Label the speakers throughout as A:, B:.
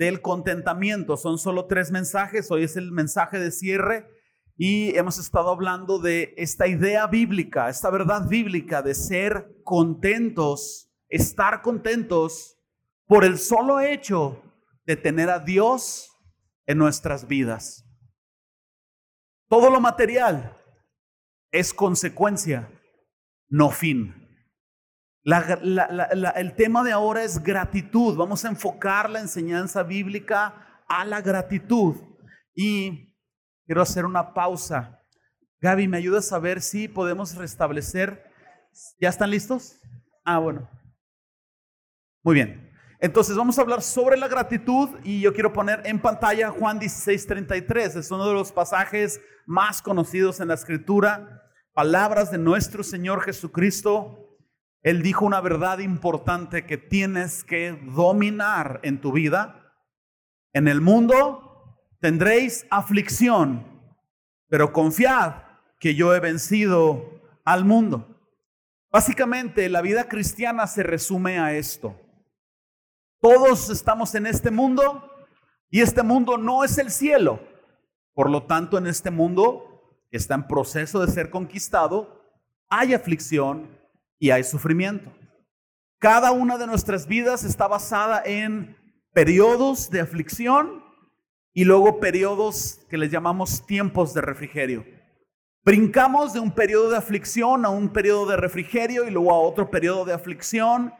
A: del contentamiento. Son solo tres mensajes, hoy es el mensaje de cierre y hemos estado hablando de esta idea bíblica, esta verdad bíblica de ser contentos, estar contentos por el solo hecho de tener a Dios en nuestras vidas. Todo lo material es consecuencia, no fin el tema de ahora es gratitud. Vamos a enfocar la enseñanza bíblica a la gratitud. Y quiero hacer una pausa. Gaby, ¿me ayudas a ver si podemos restablecer? ¿Ya están listos? Ah, bueno. Muy bien. Entonces vamos a hablar sobre la gratitud y yo quiero poner en pantalla Juan 16:33. Es uno de los pasajes más conocidos en la escritura. Palabras de nuestro Señor Jesucristo él dijo una verdad importante que tienes que dominar en tu vida. En el mundo tendréis aflicción, pero confiad que yo he vencido al mundo. Básicamente la vida cristiana se resume a esto. Todos estamos en este mundo y este mundo no es el cielo. Por lo tanto, en este mundo que está en proceso de ser conquistado, hay aflicción, y hay sufrimiento. Cada una de nuestras vidas está basada en periodos de aflicción y luego periodos que les llamamos tiempos de refrigerio. Brincamos de un periodo de aflicción a un periodo de refrigerio y luego a otro periodo de aflicción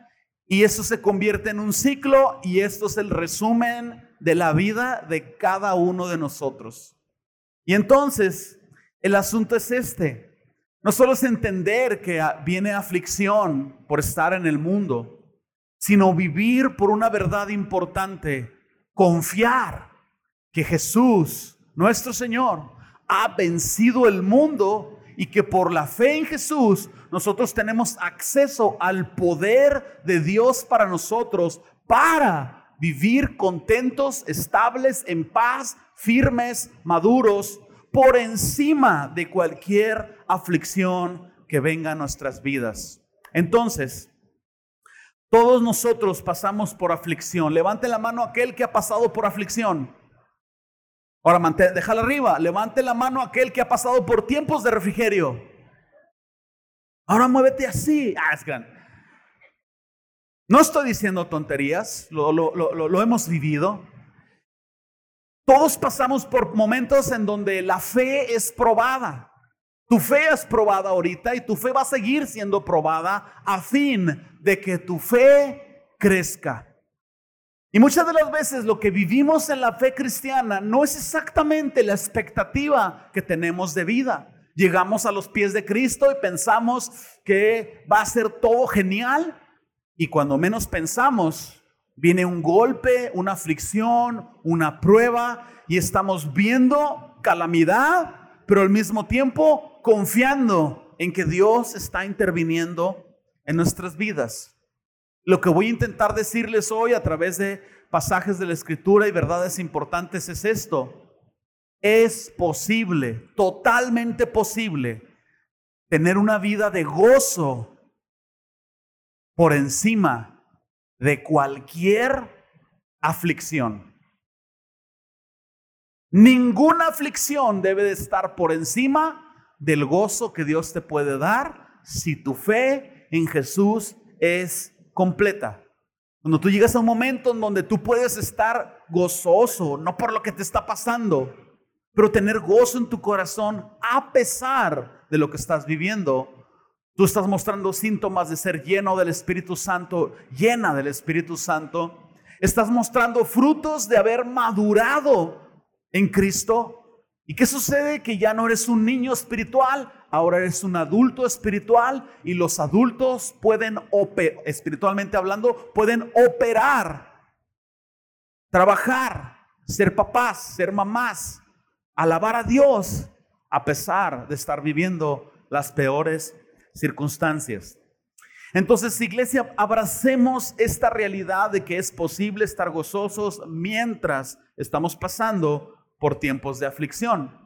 A: y eso se convierte en un ciclo y esto es el resumen de la vida de cada uno de nosotros. Y entonces, el asunto es este. No solo es entender que viene aflicción por estar en el mundo, sino vivir por una verdad importante, confiar que Jesús, nuestro Señor, ha vencido el mundo y que por la fe en Jesús nosotros tenemos acceso al poder de Dios para nosotros, para vivir contentos, estables, en paz, firmes, maduros, por encima de cualquier aflicción que venga a nuestras vidas. Entonces, todos nosotros pasamos por aflicción. Levante la mano aquel que ha pasado por aflicción. Ahora, déjala arriba. Levante la mano aquel que ha pasado por tiempos de refrigerio. Ahora muévete así. Ah, no estoy diciendo tonterías, lo hemos vivido. Todos pasamos por momentos en donde la fe es probada. Tu fe es probada ahorita y tu fe va a seguir siendo probada a fin de que tu fe crezca. Y muchas de las veces lo que vivimos en la fe cristiana no es exactamente la expectativa que tenemos de vida. Llegamos a los pies de Cristo y pensamos que va a ser todo genial y cuando menos pensamos Viene un golpe, una aflicción, una prueba y estamos viendo calamidad, pero al mismo tiempo confiando en que Dios está interviniendo en nuestras vidas. Lo que voy a intentar decirles hoy a través de pasajes de la escritura y verdades importantes es esto. Es posible, totalmente posible, tener una vida de gozo por encima de cualquier aflicción. Ninguna aflicción debe de estar por encima del gozo que Dios te puede dar si tu fe en Jesús es completa. Cuando tú llegas a un momento en donde tú puedes estar gozoso, no por lo que te está pasando, pero tener gozo en tu corazón a pesar de lo que estás viviendo, Tú estás mostrando síntomas de ser lleno del Espíritu Santo, llena del Espíritu Santo. Estás mostrando frutos de haber madurado en Cristo. ¿Y qué sucede? Que ya no eres un niño espiritual, ahora eres un adulto espiritual y los adultos pueden, espiritualmente hablando, pueden operar, trabajar, ser papás, ser mamás, alabar a Dios a pesar de estar viviendo las peores circunstancias. Entonces, iglesia, abracemos esta realidad de que es posible estar gozosos mientras estamos pasando por tiempos de aflicción.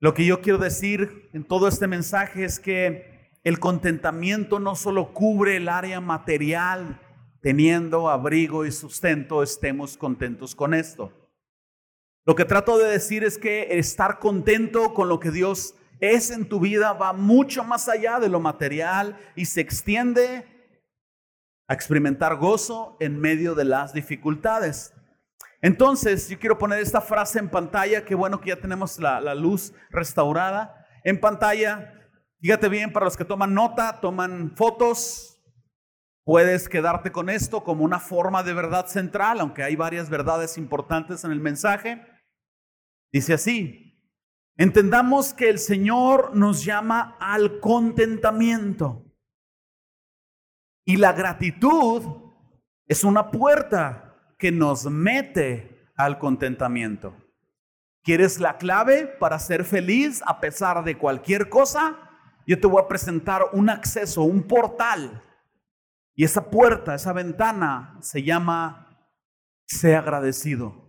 A: Lo que yo quiero decir en todo este mensaje es que el contentamiento no solo cubre el área material teniendo abrigo y sustento, estemos contentos con esto. Lo que trato de decir es que estar contento con lo que Dios es en tu vida va mucho más allá de lo material y se extiende a experimentar gozo en medio de las dificultades. Entonces, yo quiero poner esta frase en pantalla, qué bueno que ya tenemos la, la luz restaurada. En pantalla, fíjate bien, para los que toman nota, toman fotos, Puedes quedarte con esto como una forma de verdad central, aunque hay varias verdades importantes en el mensaje. Dice así, entendamos que el Señor nos llama al contentamiento. Y la gratitud es una puerta que nos mete al contentamiento. ¿Quieres la clave para ser feliz a pesar de cualquier cosa? Yo te voy a presentar un acceso, un portal y esa puerta, esa ventana se llama sé agradecido.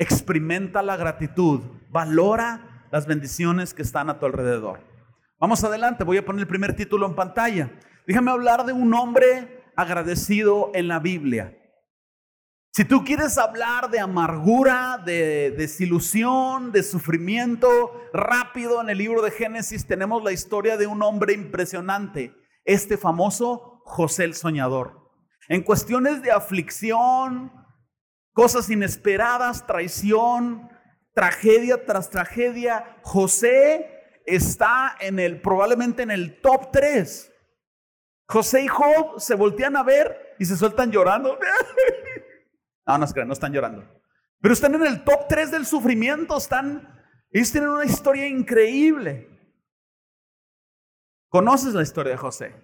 A: Experimenta la gratitud, valora las bendiciones que están a tu alrededor. Vamos adelante, voy a poner el primer título en pantalla. Déjame hablar de un hombre agradecido en la Biblia. Si tú quieres hablar de amargura, de desilusión, de sufrimiento, rápido en el libro de Génesis tenemos la historia de un hombre impresionante, este famoso José el soñador. En cuestiones de aflicción, cosas inesperadas, traición, tragedia tras tragedia, José está en el probablemente en el top 3. José y Job se voltean a ver y se sueltan llorando. No, no, no están llorando. Pero están en el top 3 del sufrimiento, están ellos tienen una historia increíble. ¿Conoces la historia de José?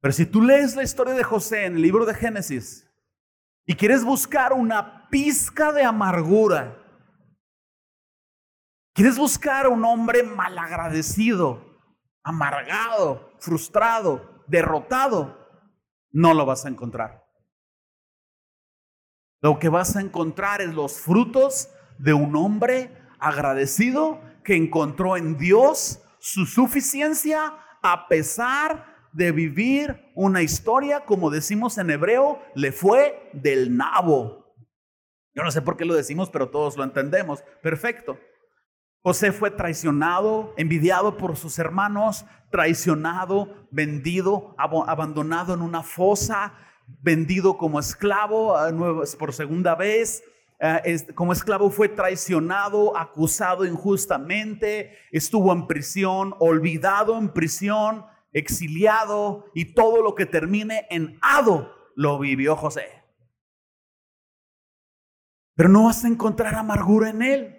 A: Pero si tú lees la historia de José en el libro de Génesis y quieres buscar una pizca de amargura, quieres buscar un hombre malagradecido, amargado, frustrado, derrotado, no lo vas a encontrar. Lo que vas a encontrar es los frutos de un hombre agradecido que encontró en Dios su suficiencia a pesar de vivir una historia, como decimos en hebreo, le fue del nabo. Yo no sé por qué lo decimos, pero todos lo entendemos. Perfecto. José fue traicionado, envidiado por sus hermanos, traicionado, vendido, abandonado en una fosa, vendido como esclavo por segunda vez. Eh, como esclavo fue traicionado, acusado injustamente, estuvo en prisión, olvidado en prisión, exiliado y todo lo que termine en ado lo vivió José. Pero no vas a encontrar amargura en él.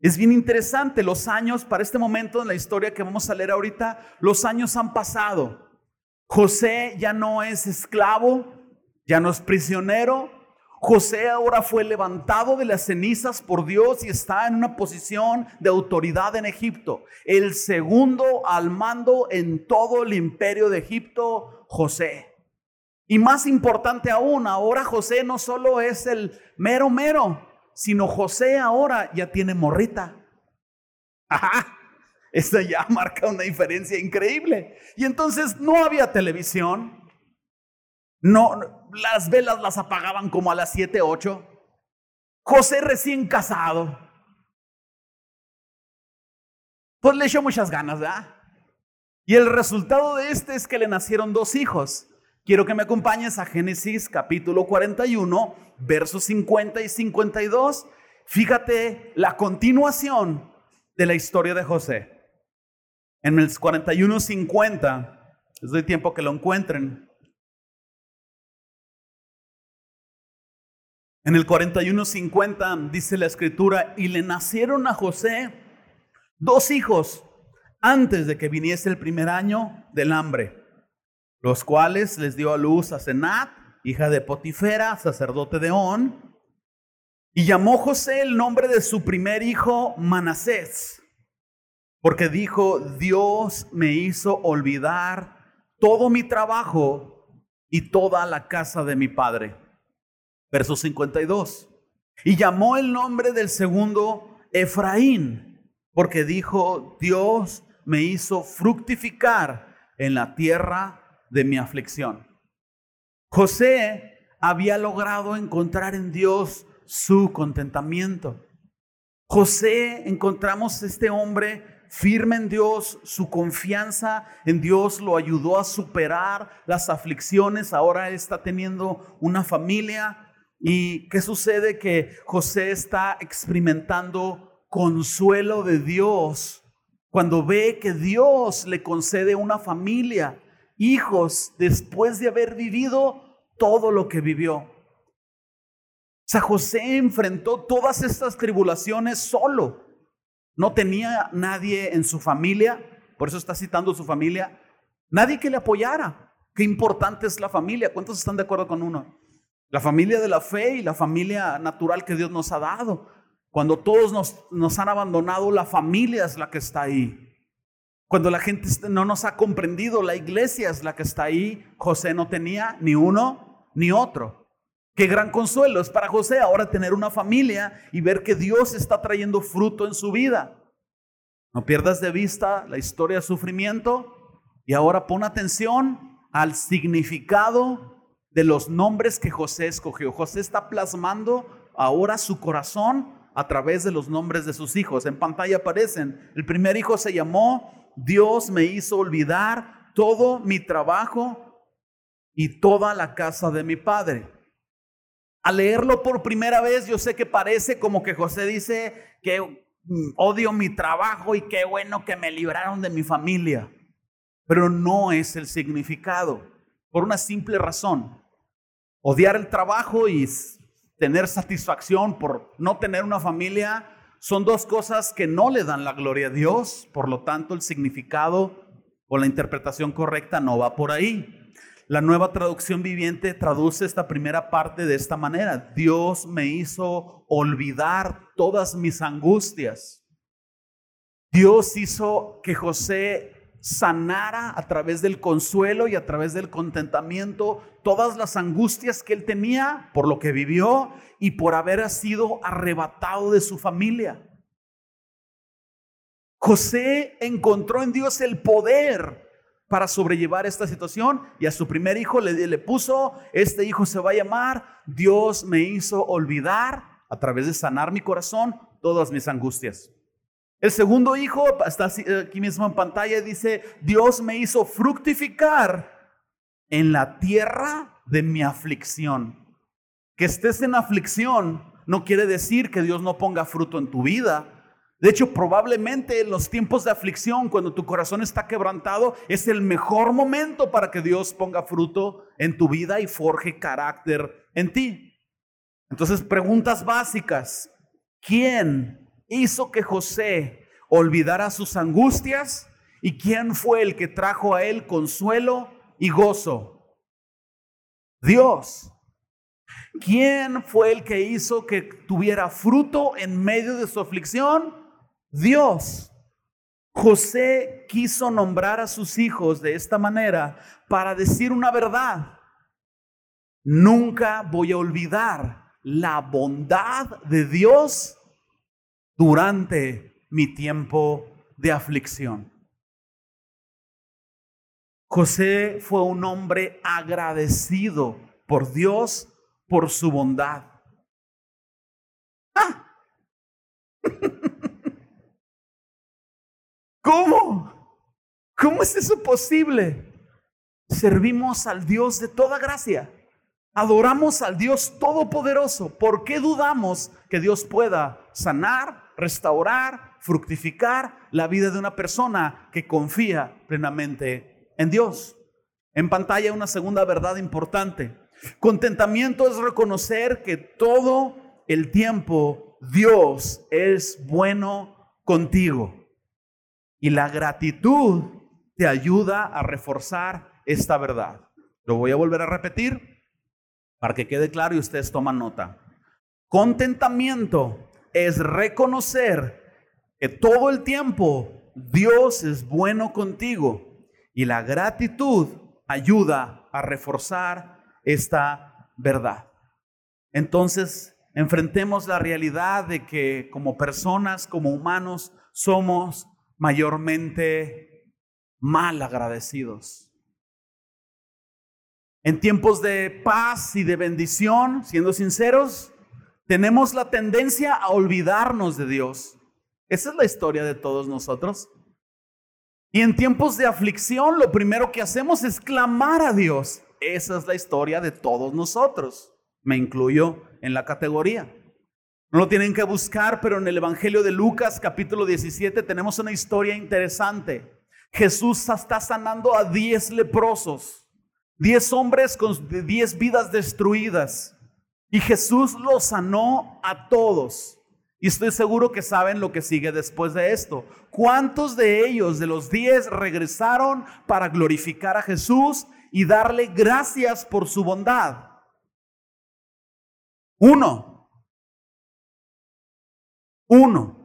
A: Es bien interesante, los años, para este momento en la historia que vamos a leer ahorita, los años han pasado. José ya no es esclavo, ya no es prisionero, José ahora fue levantado de las cenizas por Dios y está en una posición de autoridad en Egipto. El segundo al mando en todo el imperio de Egipto, José. Y más importante aún, ahora José no solo es el mero mero, sino José ahora ya tiene morrita. Ajá, esto ya marca una diferencia increíble. Y entonces no había televisión, no, las velas las apagaban como a las 7, 8. José recién casado. Pues le echó muchas ganas, ¿verdad? Y el resultado de este es que le nacieron dos hijos. Quiero que me acompañes a Génesis capítulo 41, versos 50 y 52. Fíjate la continuación de la historia de José. En el 41, 50, les doy tiempo que lo encuentren. En el 41.50 dice la escritura, y le nacieron a José dos hijos antes de que viniese el primer año del hambre, los cuales les dio a luz a Senat, hija de Potifera, sacerdote de On, y llamó José el nombre de su primer hijo Manasés, porque dijo, Dios me hizo olvidar todo mi trabajo y toda la casa de mi padre. Verso 52. Y llamó el nombre del segundo Efraín, porque dijo, Dios me hizo fructificar en la tierra de mi aflicción. José había logrado encontrar en Dios su contentamiento. José, encontramos este hombre firme en Dios, su confianza en Dios lo ayudó a superar las aflicciones, ahora está teniendo una familia. ¿Y qué sucede? Que José está experimentando consuelo de Dios cuando ve que Dios le concede una familia, hijos, después de haber vivido todo lo que vivió. O sea, José enfrentó todas estas tribulaciones solo. No tenía nadie en su familia, por eso está citando su familia, nadie que le apoyara. Qué importante es la familia. ¿Cuántos están de acuerdo con uno? La familia de la fe y la familia natural que Dios nos ha dado. Cuando todos nos, nos han abandonado, la familia es la que está ahí. Cuando la gente no nos ha comprendido, la iglesia es la que está ahí. José no tenía ni uno ni otro. Qué gran consuelo es para José ahora tener una familia y ver que Dios está trayendo fruto en su vida. No pierdas de vista la historia de sufrimiento y ahora pon atención al significado de los nombres que José escogió. José está plasmando ahora su corazón a través de los nombres de sus hijos. En pantalla aparecen. El primer hijo se llamó Dios me hizo olvidar todo mi trabajo y toda la casa de mi padre. Al leerlo por primera vez, yo sé que parece como que José dice que mm, odio mi trabajo y qué bueno que me libraron de mi familia. Pero no es el significado, por una simple razón. Odiar el trabajo y tener satisfacción por no tener una familia son dos cosas que no le dan la gloria a Dios, por lo tanto el significado o la interpretación correcta no va por ahí. La nueva traducción viviente traduce esta primera parte de esta manera. Dios me hizo olvidar todas mis angustias. Dios hizo que José sanara a través del consuelo y a través del contentamiento todas las angustias que él tenía por lo que vivió y por haber sido arrebatado de su familia. José encontró en Dios el poder para sobrellevar esta situación y a su primer hijo le, le, puso, este hijo se va a llamar, Dios me hizo olvidar a través de sanar mi corazón todas mis angustias. El segundo hijo está aquí mismo en pantalla, dice, Dios me hizo fructificar en la tierra de mi aflicción. Que estés en aflicción no quiere decir que Dios no ponga fruto en tu vida, de hecho, probablemente en los tiempos de aflicción, cuando tu corazón está quebrantado, es el mejor momento para que Dios ponga fruto en tu vida y forje carácter en ti. Entonces, preguntas básicas. ¿Quién hizo que José olvidara sus angustias? ¿Y quién fue el que trajo a él consuelo y gozo? Dios. ¿Quién fue el que hizo que tuviera fruto en medio de su aflicción? Dios. José quiso nombrar a sus hijos de esta manera para decir una verdad. Nunca voy a olvidar la bondad de Dios durante mi tiempo de aflicción. José fue un hombre agradecido por Dios por su bondad. Ah. ¿Cómo? ¿Cómo es eso posible? Servimos al Dios de toda gracia. Adoramos al Dios todopoderoso. ¿Por qué dudamos que Dios pueda sanar, restaurar, fructificar la vida de una persona que confía plenamente en Dios? En pantalla una segunda verdad importante. Contentamiento es reconocer que todo el tiempo Dios es bueno contigo. Y la gratitud te ayuda a reforzar esta verdad. Lo voy a volver a repetir para que quede claro y ustedes toman nota. Contentamiento es reconocer que todo el tiempo Dios es bueno contigo y la gratitud ayuda a reforzar esta verdad. Entonces, enfrentemos la realidad de que como personas, como humanos, somos mayormente mal agradecidos. En tiempos de paz y de bendición, siendo sinceros, tenemos la tendencia a olvidarnos de Dios. Esa es la historia de todos nosotros. Y en tiempos de aflicción, lo primero que hacemos es clamar a Dios. Esa es la historia de todos nosotros. Me incluyo en la categoría. No lo tienen que buscar, pero en el Evangelio de Lucas capítulo 17 tenemos una historia interesante. Jesús está sanando a 10 leprosos, 10 hombres con 10 vidas destruidas. Y Jesús los sanó a todos. Y estoy seguro que saben lo que sigue después de esto. ¿Cuántos de ellos, de los 10, regresaron para glorificar a Jesús y darle gracias por su bondad? Uno. Uno.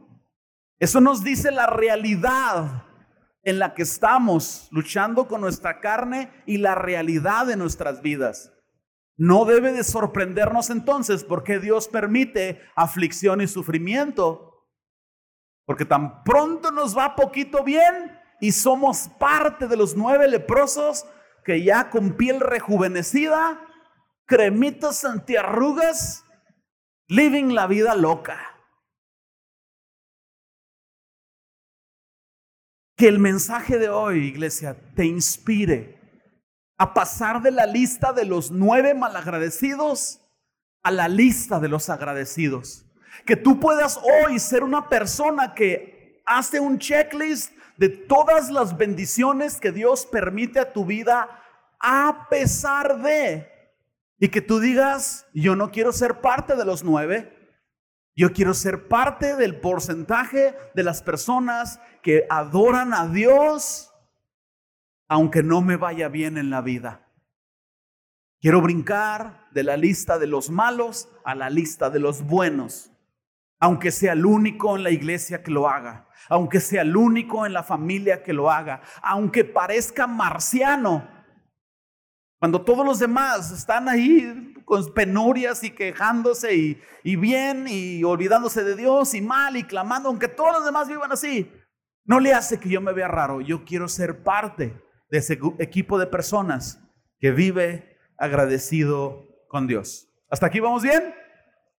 A: Eso nos dice la realidad en la que estamos luchando con nuestra carne y la realidad de nuestras vidas. No debe de sorprendernos entonces porque Dios permite aflicción y sufrimiento. Porque tan pronto nos va poquito bien y somos parte de los nueve leprosos que ya con piel rejuvenecida, cremitas antiarrugas, living la vida loca. Que el mensaje de hoy, iglesia, te inspire a pasar de la lista de los nueve malagradecidos a la lista de los agradecidos. Que tú puedas hoy ser una persona que hace un checklist de todas las bendiciones que Dios permite a tu vida a pesar de. Y que tú digas, yo no quiero ser parte de los nueve, yo quiero ser parte del porcentaje de las personas que adoran a Dios aunque no me vaya bien en la vida. Quiero brincar de la lista de los malos a la lista de los buenos, aunque sea el único en la iglesia que lo haga, aunque sea el único en la familia que lo haga, aunque parezca marciano. Cuando todos los demás están ahí con penurias y quejándose y, bien y olvidándose de Dios y mal y clamando, aunque todos los demás vivan así, no le hace que yo me vea raro. Yo quiero ser parte de ese equipo de personas que vive agradecido con Dios. ¿Hasta aquí vamos bien?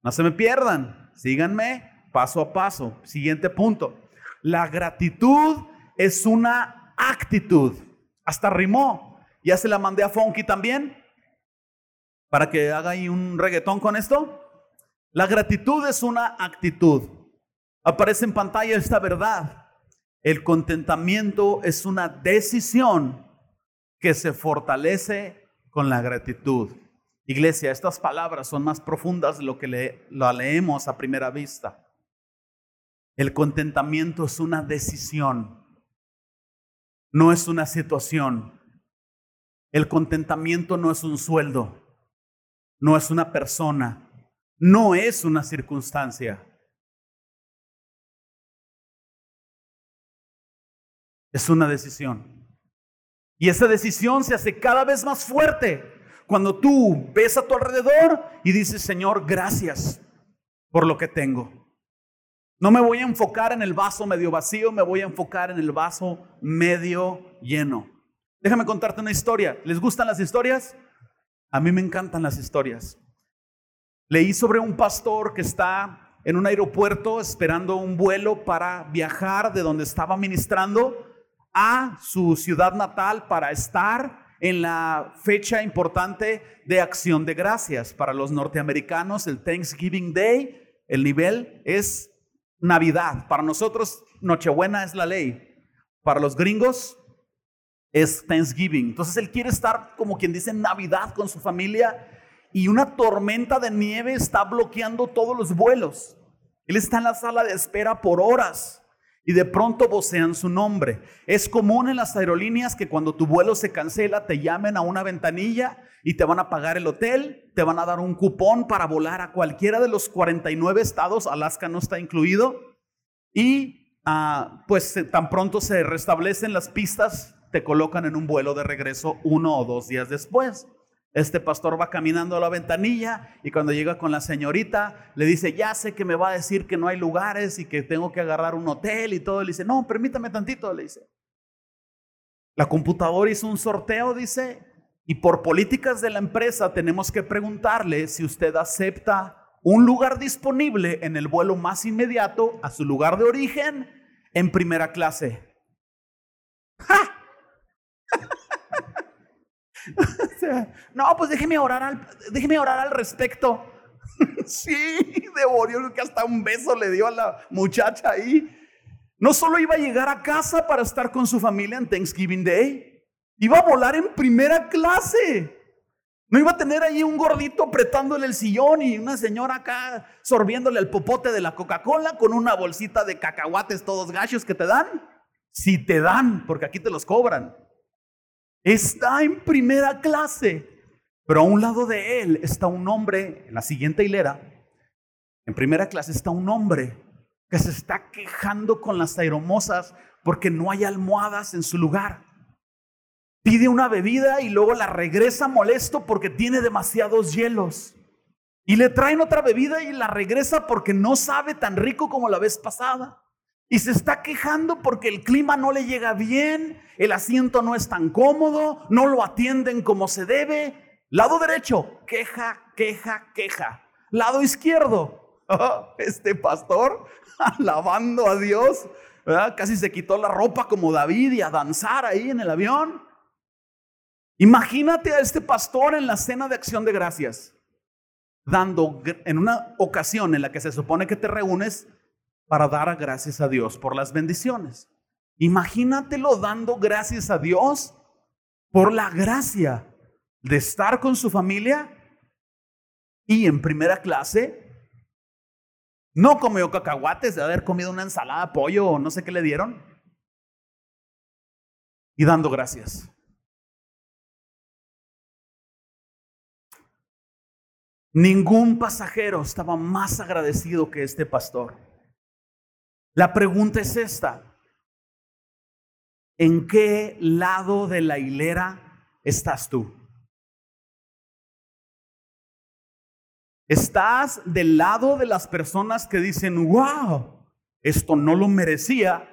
A: No se me pierdan, síganme paso a paso. Siguiente punto. La gratitud es una actitud. Hasta rimó. Ya se la mandé a Funky también para que haga ahí un reggaetón con esto. La gratitud es una actitud. Aparece en pantalla esta verdad. El contentamiento es una decisión que se fortalece con la gratitud. Iglesia, estas palabras son más profundas de lo que le, lo leemos a primera vista. El contentamiento es una decisión, no es una situación. El contentamiento no es un sueldo no es una persona, no es una circunstancia. Es una decisión. Y esa decisión se hace cada vez más fuerte cuando tú ves a tu alrededor y dices, Señor, gracias por lo que tengo. No me voy a enfocar en el vaso medio vacío, me voy a enfocar en el vaso medio lleno. Déjame contarte una historia. ¿Les gustan las historias? A mí me encantan las historias. Leí sobre un pastor que está en un aeropuerto esperando un vuelo para viajar de donde estaba ministrando a su ciudad natal para estar en la fecha importante de acción de gracias. Para los norteamericanos, el Thanksgiving Day, el nivel es Navidad. Para nosotros, Nochebuena es la ley. Para los gringos, es Thanksgiving. Entonces él quiere estar, como quien dice, Navidad con su familia y una tormenta de nieve está bloqueando todos los vuelos. Él está en la sala de espera por horas y de pronto vocean su nombre. Es común en las aerolíneas que cuando tu vuelo se cancela te llamen a una ventanilla y te van a pagar el hotel, te van a dar un cupón para volar a cualquiera de los 49 estados, Alaska no está incluido, y ah, pues tan pronto se restablecen las pistas te colocan en un vuelo de regreso uno o dos días después. Este pastor va caminando a la ventanilla y cuando llega con la señorita le dice, ya sé que me va a decir que no hay lugares y que tengo que agarrar un hotel y todo. Le dice, no, permítame tantito, le dice. La computadora hizo un sorteo, dice, Y por políticas de la empresa tenemos que preguntarle si usted acepta un lugar disponible en el vuelo más inmediato a su lugar de origen en primera clase. no, pues déjeme orar al, déjeme orar al respecto. sí, devorió que hasta un beso le dio a la muchacha ahí. No solo iba a llegar a casa para estar con su familia en Thanksgiving Day, iba a volar en primera clase. No iba a tener ahí un gordito apretándole el sillón y una señora acá sorbiéndole el popote de la Coca-Cola con una bolsita de cacahuates todos gachos que te dan. Si te dan, porque aquí te los cobran. Está en primera clase. Pero a un lado de él está un hombre, en la siguiente hilera, en primera clase está un hombre que se está quejando con las aeromosas porque no hay almohadas en su lugar. Pide una bebida y luego la regresa molesto porque tiene demasiados hielos. Y le traen otra bebida y la regresa porque no sabe tan rico como la vez pasada. Y se está quejando porque el clima no le llega bien, el asiento no es tan cómodo, no lo atienden como se debe. Lado derecho, queja, queja, queja. Lado izquierdo, este pastor alabando a Dios, casi se quitó la ropa como David y a danzar ahí en el avión. Imagínate a este pastor en la cena de acción de gracias, dando en una ocasión en la que se supone que te reúnes para dar gracias a Dios por las bendiciones. Imagínatelo dando gracias a Dios por la gracia de estar con su familia y en primera clase. No comió cacahuates de haber comido una ensalada, pollo o no sé qué le dieron. Y dando gracias. Ningún pasajero estaba más agradecido que este pastor. La pregunta es esta. ¿En qué lado de la hilera estás tú? ¿Estás del lado de las personas que dicen, wow, esto no lo merecía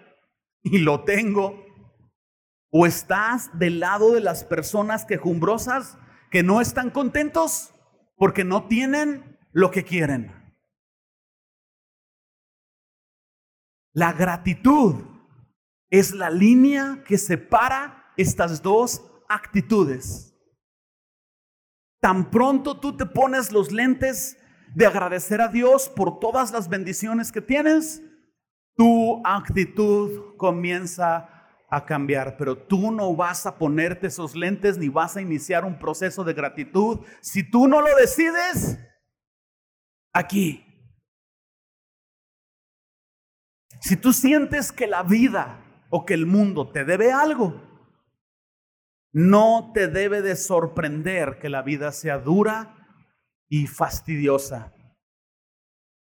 A: y lo tengo? ¿O estás del lado de las personas quejumbrosas que no están contentos porque no tienen lo que quieren? La gratitud es la línea que separa estas dos actitudes. Tan pronto tú te pones los lentes de agradecer a Dios por todas las bendiciones que tienes, tu actitud comienza a cambiar, pero tú no vas a ponerte esos lentes ni vas a iniciar un proceso de gratitud si tú no lo decides aquí. Si tú sientes que la vida o que el mundo te debe algo, no te debe de sorprender que la vida sea dura y fastidiosa.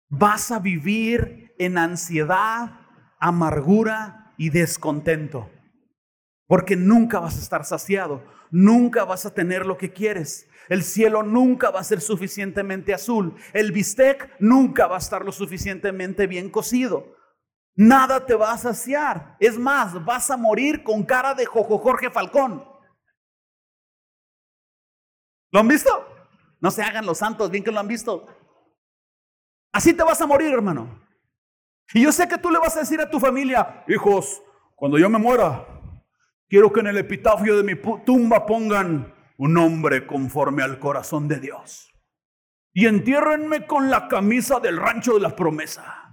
A: Vas a vivir en ansiedad, amargura y descontento. Porque nunca vas a estar saciado, nunca vas a tener lo que quieres. El cielo nunca va a ser suficientemente azul. El bistec nunca va a estar lo suficientemente bien cocido. Nada te va a saciar. Es más, vas a morir con cara de Jojo Jorge Falcón. ¿Lo han visto? No se hagan los santos, bien que lo han visto. Así te vas a morir, hermano. Y yo sé que tú le vas a decir a tu familia, hijos, cuando yo me muera, quiero que en el epitafio de mi tumba pongan un nombre conforme al corazón de Dios. Y entiérrenme con la camisa del rancho de la promesa.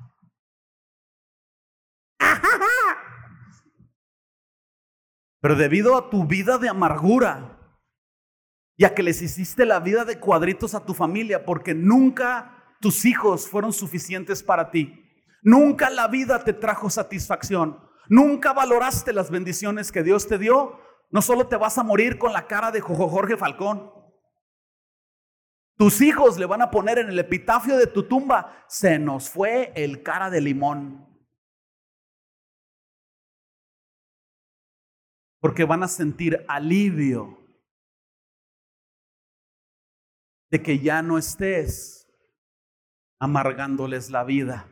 A: Pero debido a tu vida de amargura y a que les hiciste la vida de cuadritos a tu familia, porque nunca tus hijos fueron suficientes para ti, nunca la vida te trajo satisfacción, nunca valoraste las bendiciones que Dios te dio, no solo te vas a morir con la cara de Jorge Falcón, tus hijos le van a poner en el epitafio de tu tumba, se nos fue el cara de limón. Porque van a sentir alivio de que ya no estés amargándoles la vida.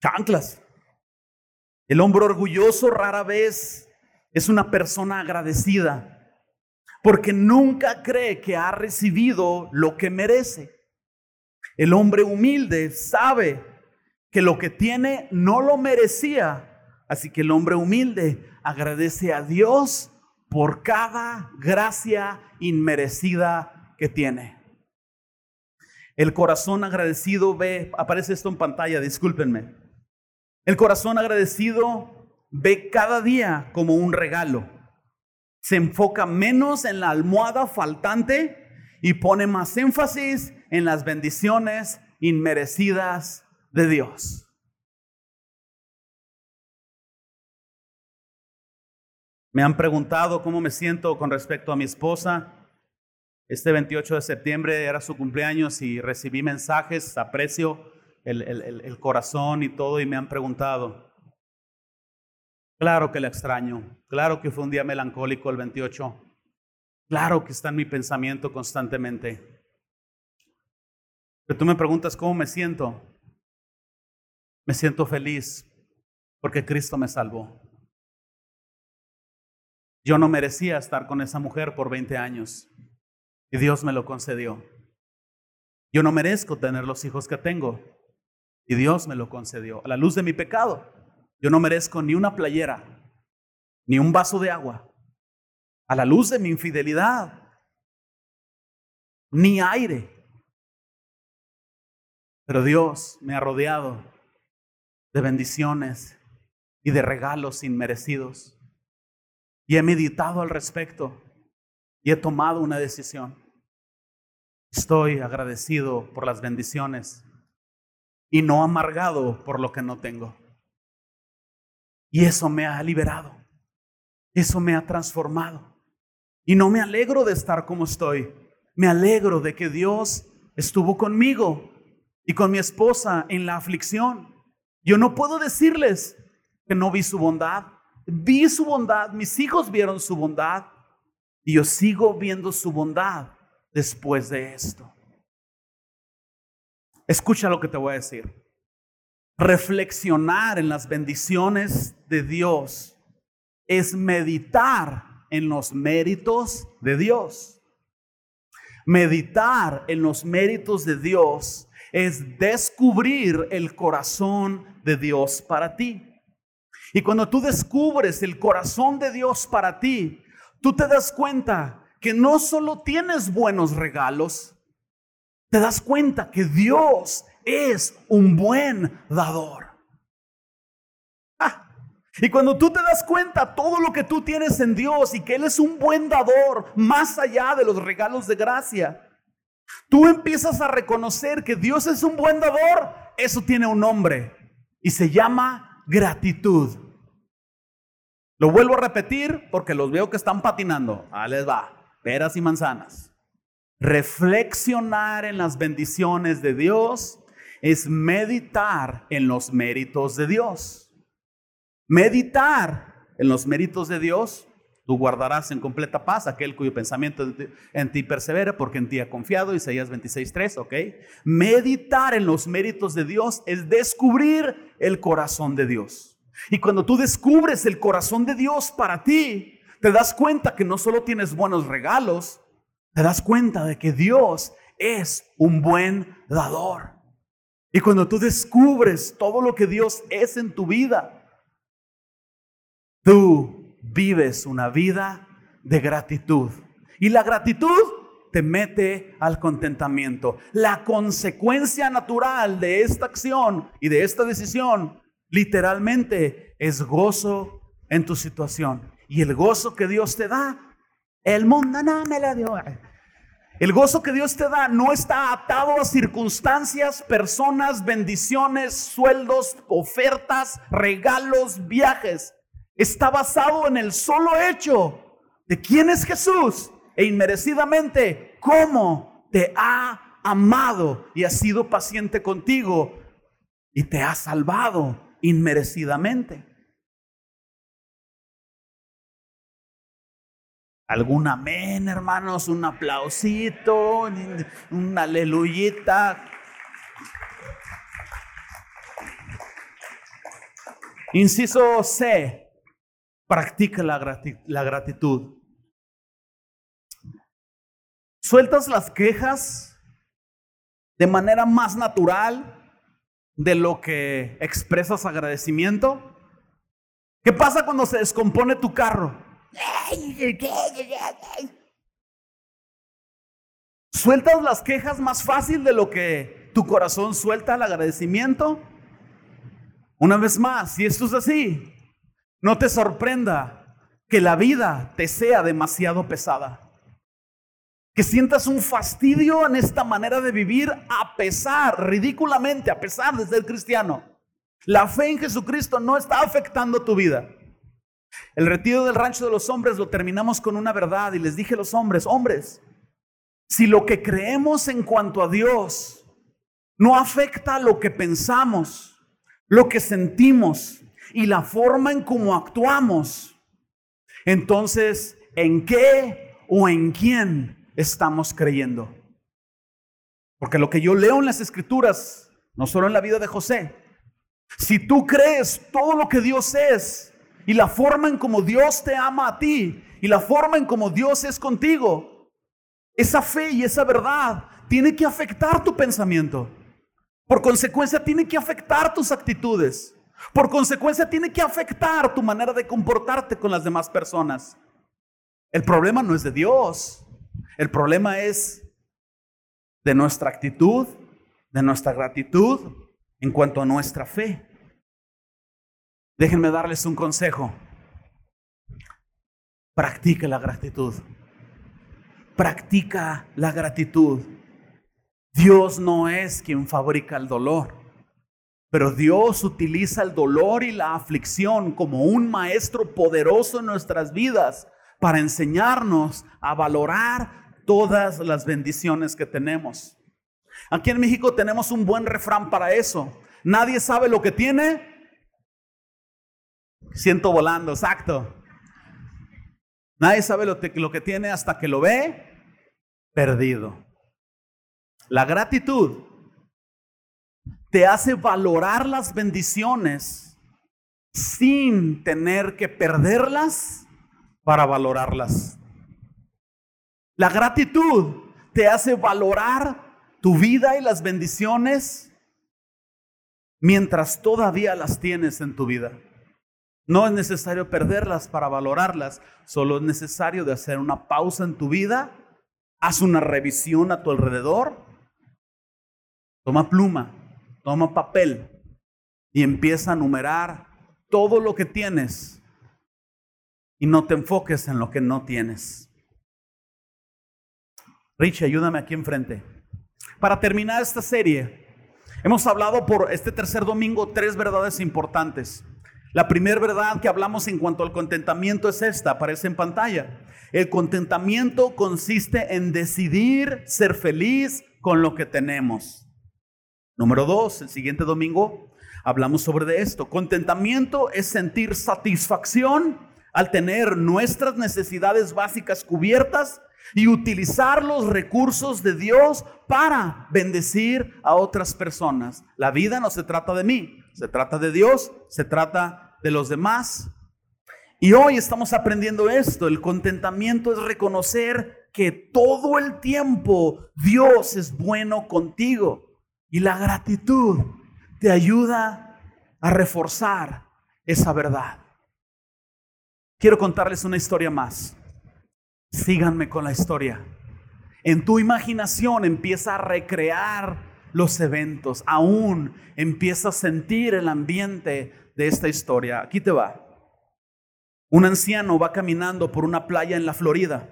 A: Chanclas. El hombre orgulloso rara vez es una persona agradecida porque nunca cree que ha recibido lo que merece. El hombre humilde sabe que lo que tiene no lo merecía, así que el hombre humilde agradece a Dios por cada gracia inmerecida que tiene. El corazón agradecido ve, aparece esto en pantalla, discúlpenme. El corazón agradecido ve cada día como un regalo. Se enfoca menos en la almohada faltante y pone más énfasis en las bendiciones inmerecidas de Dios. Me han preguntado cómo me siento con respecto a mi esposa. Este 28 de septiembre era su cumpleaños y recibí mensajes, aprecio el, el, corazón y todo y me han preguntado. Claro que la extraño, claro que fue un día melancólico el 28, claro que está en mi pensamiento constantemente. Pero tú me preguntas cómo me siento. Me siento feliz porque Cristo me salvó. Yo no merecía estar con esa mujer por 20 años y Dios me lo concedió. Yo no merezco tener los hijos que tengo y Dios me lo concedió. A la luz de mi pecado, yo no merezco ni una playera, ni un vaso de agua. A la luz de mi infidelidad, ni aire. Pero Dios me ha rodeado de bendiciones y de regalos inmerecidos. Y he meditado al respecto y he tomado una decisión. Estoy agradecido por las bendiciones y no amargado por lo que no tengo. Y eso me ha liberado. Eso me ha transformado. Y no me alegro de estar como estoy. Me alegro de que Dios estuvo conmigo y con mi esposa en la aflicción. Yo no puedo decirles que no vi su bondad. Vi su bondad, mis hijos vieron su bondad y yo sigo viendo su bondad después de esto. Escucha lo que te voy a decir. Reflexionar en las bendiciones de Dios es meditar en los méritos de Dios. Meditar en los méritos de Dios es descubrir el corazón de Dios para ti. Y cuando tú descubres el corazón de Dios para ti, tú te das cuenta que no solo tienes buenos regalos, te das cuenta que Dios es un buen dador. Ah, y cuando tú te das cuenta todo lo que tú tienes en Dios y que Él es un buen dador más allá de los regalos de gracia, tú empiezas a reconocer que Dios es un buen dador, eso tiene un nombre y se llama gratitud. Lo vuelvo a repetir porque los veo que están patinando. Ahí les va, peras y manzanas. Reflexionar en las bendiciones de Dios es meditar en los méritos de Dios. Meditar en los méritos de Dios Tú guardarás en completa paz aquel cuyo pensamiento en ti persevera, porque en ti ha confiado, Isaías 26.3, ¿ok? Meditar en los méritos de Dios es descubrir el corazón de Dios. Y cuando tú descubres el corazón de Dios para ti, te das cuenta que no solo tienes buenos regalos, te das cuenta de que Dios es un buen dador. Y cuando tú descubres todo lo que Dios es en tu vida, tú vives una vida de gratitud. Y la gratitud te mete al contentamiento. La consecuencia natural de esta acción y de esta decisión literalmente es gozo en tu situación. Y el gozo que Dios te da, el mundo no me la dio. El gozo que Dios te da no está atado a circunstancias, personas, bendiciones, sueldos, ofertas, regalos, viajes está basado en el solo hecho de quién es Jesús e inmerecidamente cómo te ha amado y ha sido paciente contigo y te ha salvado inmerecidamente. ¿Algún amén, hermanos? ¿Un aplausito? ¿Una aleluyita? Inciso C. Practica la, la gratitud. Sueltas las quejas de manera más natural de lo que expresas agradecimiento. ¿Qué pasa cuando se descompone tu carro? ¿Sueltas las quejas más fácil de lo que tu corazón suelta el agradecimiento? Una vez más, si esto es así, no te sorprenda que la vida te sea demasiado pesada. Que sientas un fastidio en esta manera de vivir a pesar, ridículamente, a pesar de ser cristiano. La fe en Jesucristo no está afectando tu vida. El retiro del rancho de los hombres lo terminamos con una verdad y les dije a los hombres, hombres, si lo que creemos en cuanto a Dios no afecta lo que pensamos, lo que sentimos y la forma en cómo actuamos, entonces, ¿en qué o en quién estamos creyendo? Porque lo que yo leo en las escrituras, no solo en la vida de José, si tú crees todo lo que Dios es y la forma en cómo Dios te ama a ti y la forma en cómo Dios es contigo, esa fe y esa verdad tiene que afectar tu pensamiento. Por consecuencia, tiene que afectar tus actitudes. Por consecuencia, tiene que afectar tu manera de comportarte con las demás personas. El problema no es de Dios. El problema es de nuestra actitud, de nuestra gratitud en cuanto a nuestra fe. Déjenme darles un consejo. Practique la gratitud. Practica la gratitud. Dios no es quien fabrica el dolor, pero Dios utiliza el dolor y la aflicción como un maestro poderoso en nuestras vidas para enseñarnos a valorar todas las bendiciones que tenemos. Aquí en México tenemos un buen refrán para eso. Nadie sabe lo que tiene. Siento volando, exacto. Nadie sabe lo, que tiene hasta que lo ve perdido. La gratitud te hace valorar las bendiciones sin tener que perderlas para valorarlas. La gratitud te hace valorar tu vida y las bendiciones mientras todavía las tienes en tu vida. No es necesario perderlas para valorarlas, solo es necesario de hacer una pausa en tu vida, haz una revisión a tu alrededor, toma pluma, toma papel y empieza a numerar todo lo que tienes y no te enfoques en lo que no tienes. Rich, ayúdame aquí enfrente. Para terminar esta serie, hemos hablado por este tercer domingo tres verdades importantes. La primera verdad que hablamos en cuanto al contentamiento es esta, aparece en pantalla. El contentamiento consiste en decidir ser feliz con lo que tenemos. Número dos, el siguiente domingo hablamos sobre esto. Contentamiento es sentir satisfacción al tener nuestras necesidades básicas cubiertas y utilizar los recursos de Dios para bendecir a otras personas. La vida no se trata de mí, se trata de Dios, se trata de los demás. Y hoy estamos aprendiendo esto, el contentamiento es reconocer que todo el tiempo Dios es bueno contigo y la gratitud te ayuda a reforzar esa verdad. Quiero contarles una historia más. Síganme con la historia. En tu imaginación empieza a recrear los eventos, aún empieza a sentir el ambiente de esta historia. Aquí te va. Un anciano va caminando por una playa en la Florida.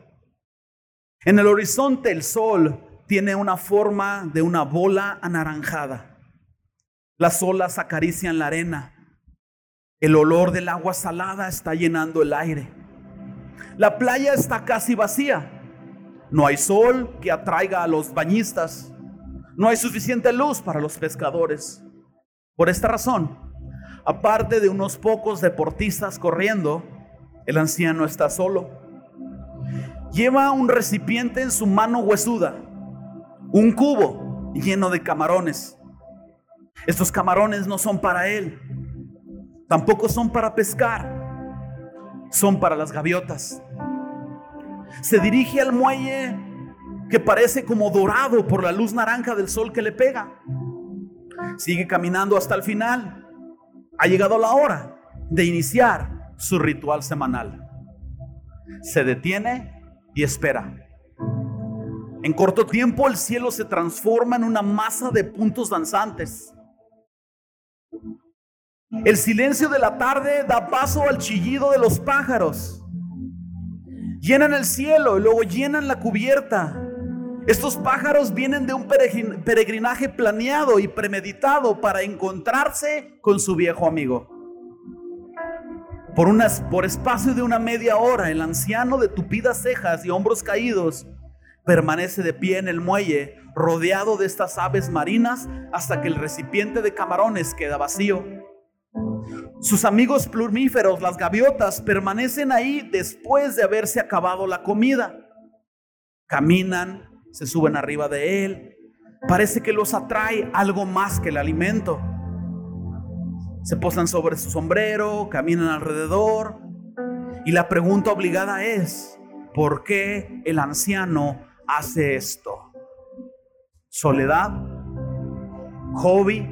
A: En el horizonte el sol tiene una forma de una bola anaranjada. Las olas acarician la arena. El olor del agua salada está llenando el aire. La playa está casi vacía. No hay sol que atraiga a los bañistas. No hay suficiente luz para los pescadores. Por esta razón, aparte de unos pocos deportistas corriendo, el anciano está solo. Lleva un recipiente en su mano huesuda, un cubo lleno de camarones. Estos camarones no son para él, tampoco son para pescar son para las gaviotas. Se dirige al muelle que parece como dorado por la luz naranja del sol que le pega. Sigue caminando hasta el final. Ha llegado la hora de iniciar su ritual semanal. Se detiene y espera. En corto tiempo el cielo se transforma en una masa de puntos danzantes. El silencio de la tarde da paso al chillido de los pájaros. Llenan el cielo y luego llenan la cubierta. Estos pájaros vienen de un peregrinaje planeado y premeditado para encontrarse con su viejo amigo. Por, unas, por espacio de una media hora, el anciano de tupidas cejas y hombros caídos permanece de pie en el muelle, rodeado de estas aves marinas, hasta que el recipiente de camarones queda vacío. Sus amigos plumíferos, las gaviotas, permanecen ahí después de haberse acabado la comida. Caminan, se suben arriba de él. Parece que los atrae algo más que el alimento. Se posan sobre su sombrero, caminan alrededor. Y la pregunta obligada es, ¿por qué el anciano hace esto? ¿Soledad? ¿Hobby?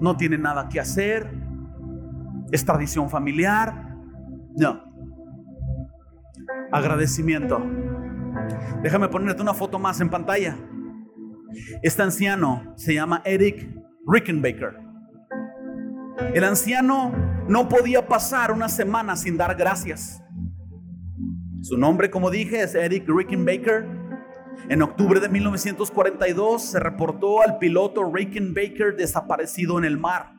A: ¿No tiene nada que hacer? ¿Es tradición familiar? No. Agradecimiento. Déjame ponerte una foto más en pantalla. Este anciano se llama Eric Rickenbacker. El anciano no podía pasar una semana sin dar gracias. Su nombre, como dije, es Eric Rickenbacker. En octubre de 1942 se reportó al piloto Rickenbacker desaparecido en el mar.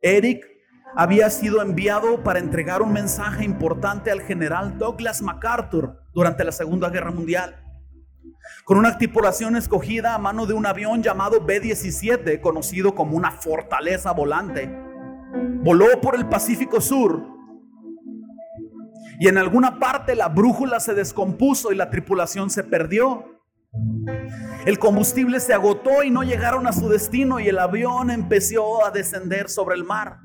A: Eric había sido enviado para entregar un mensaje importante al general Douglas MacArthur durante la Segunda Guerra Mundial. Con una tripulación escogida a mano de un avión llamado B-17, conocido como una fortaleza volante, voló por el Pacífico Sur y en alguna parte la brújula se descompuso y la tripulación se perdió. El combustible se agotó y no llegaron a su destino y el avión empezó a descender sobre el mar.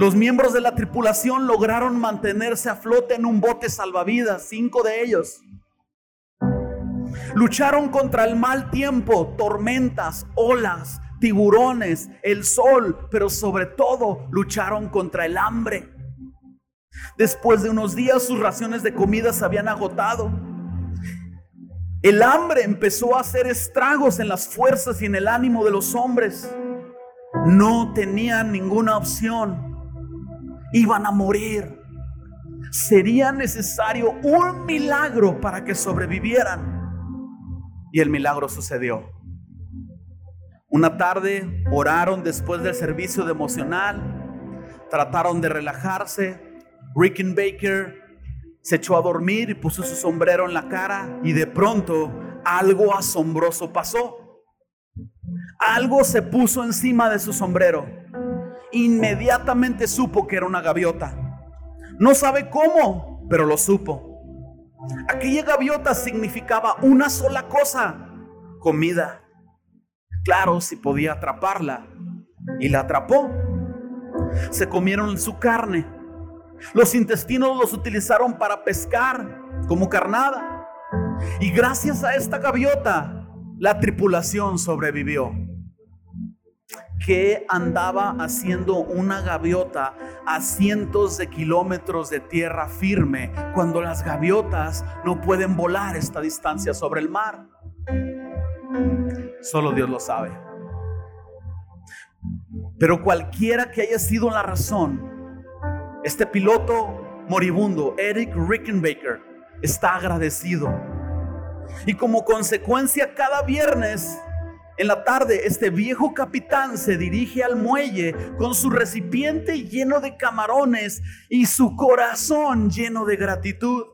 A: Los miembros de la tripulación lograron mantenerse a flote en un bote salvavidas, cinco de ellos. Lucharon contra el mal tiempo, tormentas, olas, tiburones, el sol, pero sobre todo lucharon contra el hambre. Después de unos días sus raciones de comida se habían agotado. El hambre empezó a hacer estragos en las fuerzas y en el ánimo de los hombres. No tenían ninguna opción iban a morir. Sería necesario un milagro para que sobrevivieran. Y el milagro sucedió. Una tarde oraron después del servicio de emocional, trataron de relajarse. Rickenbacker se echó a dormir y puso su sombrero en la cara y de pronto algo asombroso pasó. Algo se puso encima de su sombrero inmediatamente supo que era una gaviota. No sabe cómo, pero lo supo. Aquella gaviota significaba una sola cosa, comida. Claro, si podía atraparla. Y la atrapó. Se comieron su carne. Los intestinos los utilizaron para pescar como carnada. Y gracias a esta gaviota, la tripulación sobrevivió que andaba haciendo una gaviota a cientos de kilómetros de tierra firme cuando las gaviotas no pueden volar esta distancia sobre el mar. Solo Dios lo sabe. Pero cualquiera que haya sido la razón, este piloto moribundo, Eric Rickenbacker, está agradecido. Y como consecuencia, cada viernes en la tarde, este viejo capitán se dirige al muelle con su recipiente lleno de camarones y su corazón lleno de gratitud.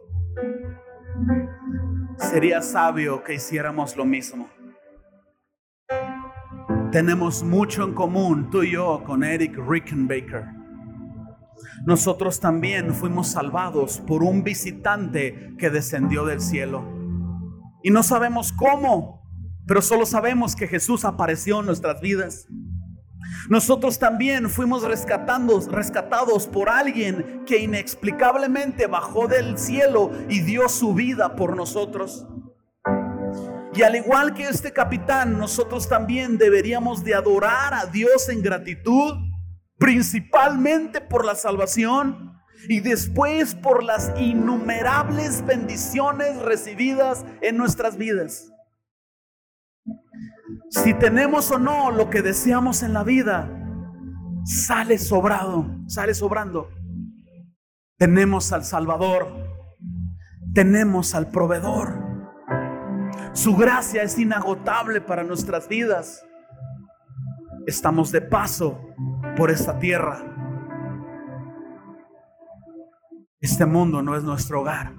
A: Sería sabio que hiciéramos lo mismo. Tenemos mucho en común, tú y yo, con Eric Rickenbacker. Nosotros también fuimos salvados por un visitante que descendió del cielo. Y no sabemos cómo, pero solo sabemos que Jesús apareció en nuestras vidas. Nosotros también fuimos rescatados, rescatados por alguien que inexplicablemente bajó del cielo y dio su vida por nosotros. Y al igual que este capitán, nosotros también deberíamos de adorar a Dios en gratitud, principalmente por la salvación y después por las innumerables bendiciones recibidas en nuestras vidas. Si tenemos o no lo que deseamos en la vida, sale sobrado, sale sobrando. Tenemos al Salvador, tenemos al proveedor. Su gracia es inagotable para nuestras vidas. Estamos de paso por esta tierra. Este mundo no es nuestro hogar.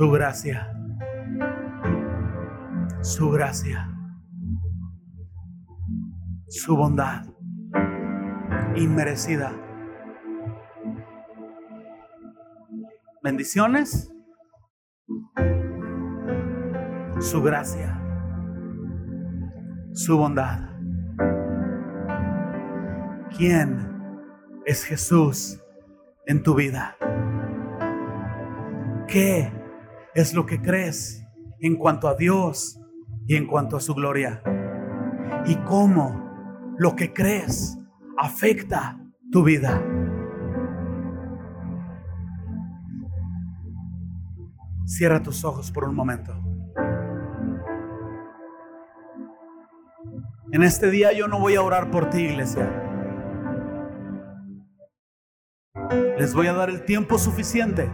A: Su gracia. Su gracia. Su bondad. Inmerecida. Bendiciones. Su gracia. Su bondad. ¿Quién es Jesús en tu vida? ¿Qué es lo que crees en cuanto a Dios y en cuanto a su gloria? ¿Y cómo lo que crees afecta tu vida? Cierra tus ojos por un momento. En este día yo no voy a orar por ti, iglesia. les voy a dar el tiempo suficiente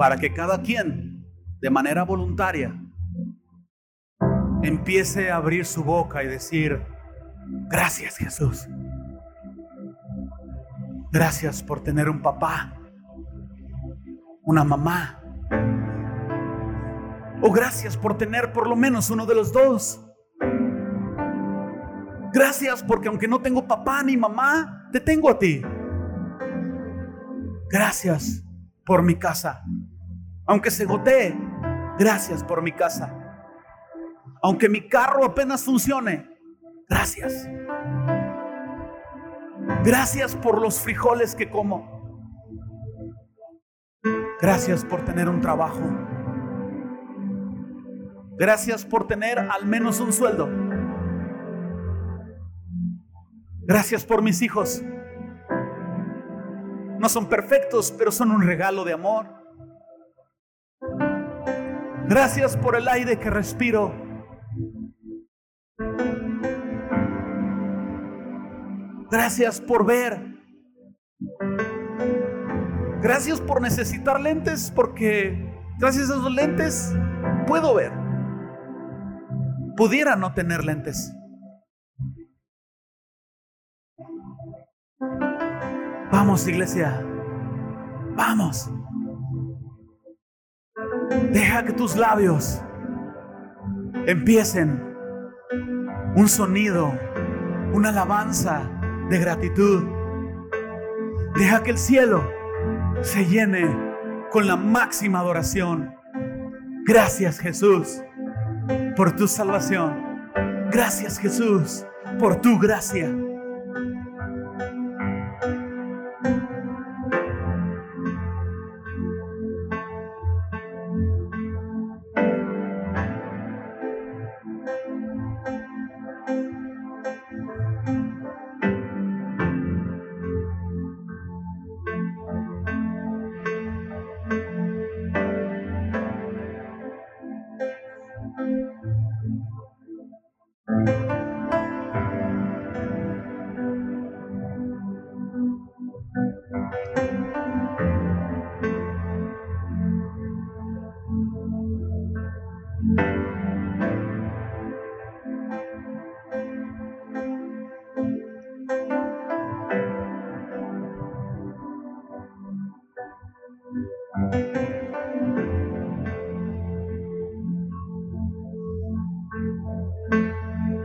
A: para que cada quien, de manera voluntaria, empiece a abrir su boca y decir, gracias Jesús. Gracias por tener un papá, una mamá. O gracias por tener por lo menos uno de los dos. Gracias porque aunque no tengo papá ni mamá, te tengo a ti. Gracias por mi casa. Aunque se gotee, gracias por mi casa. Aunque mi carro apenas funcione, gracias. Gracias por los frijoles que como. Gracias por tener un trabajo. Gracias por tener al menos un sueldo. Gracias por mis hijos. No son perfectos, pero son un regalo de amor. Gracias por el aire que respiro. Gracias por ver. Gracias por necesitar lentes porque gracias a esos lentes puedo ver. Pudiera no tener lentes. Vamos, iglesia. Vamos. Deja que tus labios empiecen un sonido, una alabanza de gratitud. Deja que el cielo se llene con la máxima adoración. Gracias Jesús por tu salvación. Gracias Jesús por tu gracia.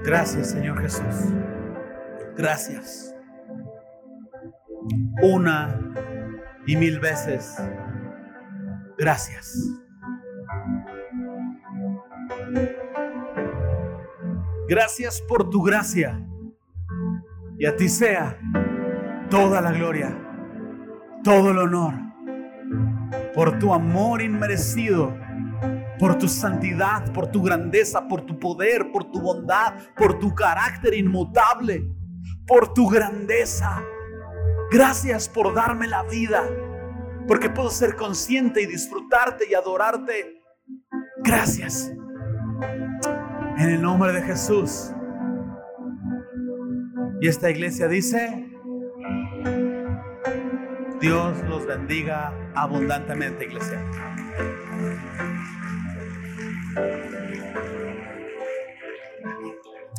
A: Gracias, Señor Jesús. Gracias. Una y mil veces. Gracias. Gracias por tu gracia. Y a ti sea toda la gloria, todo el honor, por tu amor inmerecido, por tu santidad, por tu grandeza, por tu poder, por tu bondad, por tu carácter inmutable, por tu grandeza. Gracias por darme la vida, porque puedo ser consciente y disfrutarte y adorarte. Gracias. En el nombre de Jesús. Y esta iglesia dice, Dios los bendiga abundantemente, iglesia.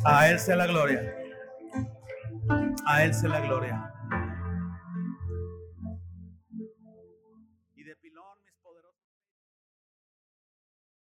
A: A Él sea la gloria. A Él sea la gloria.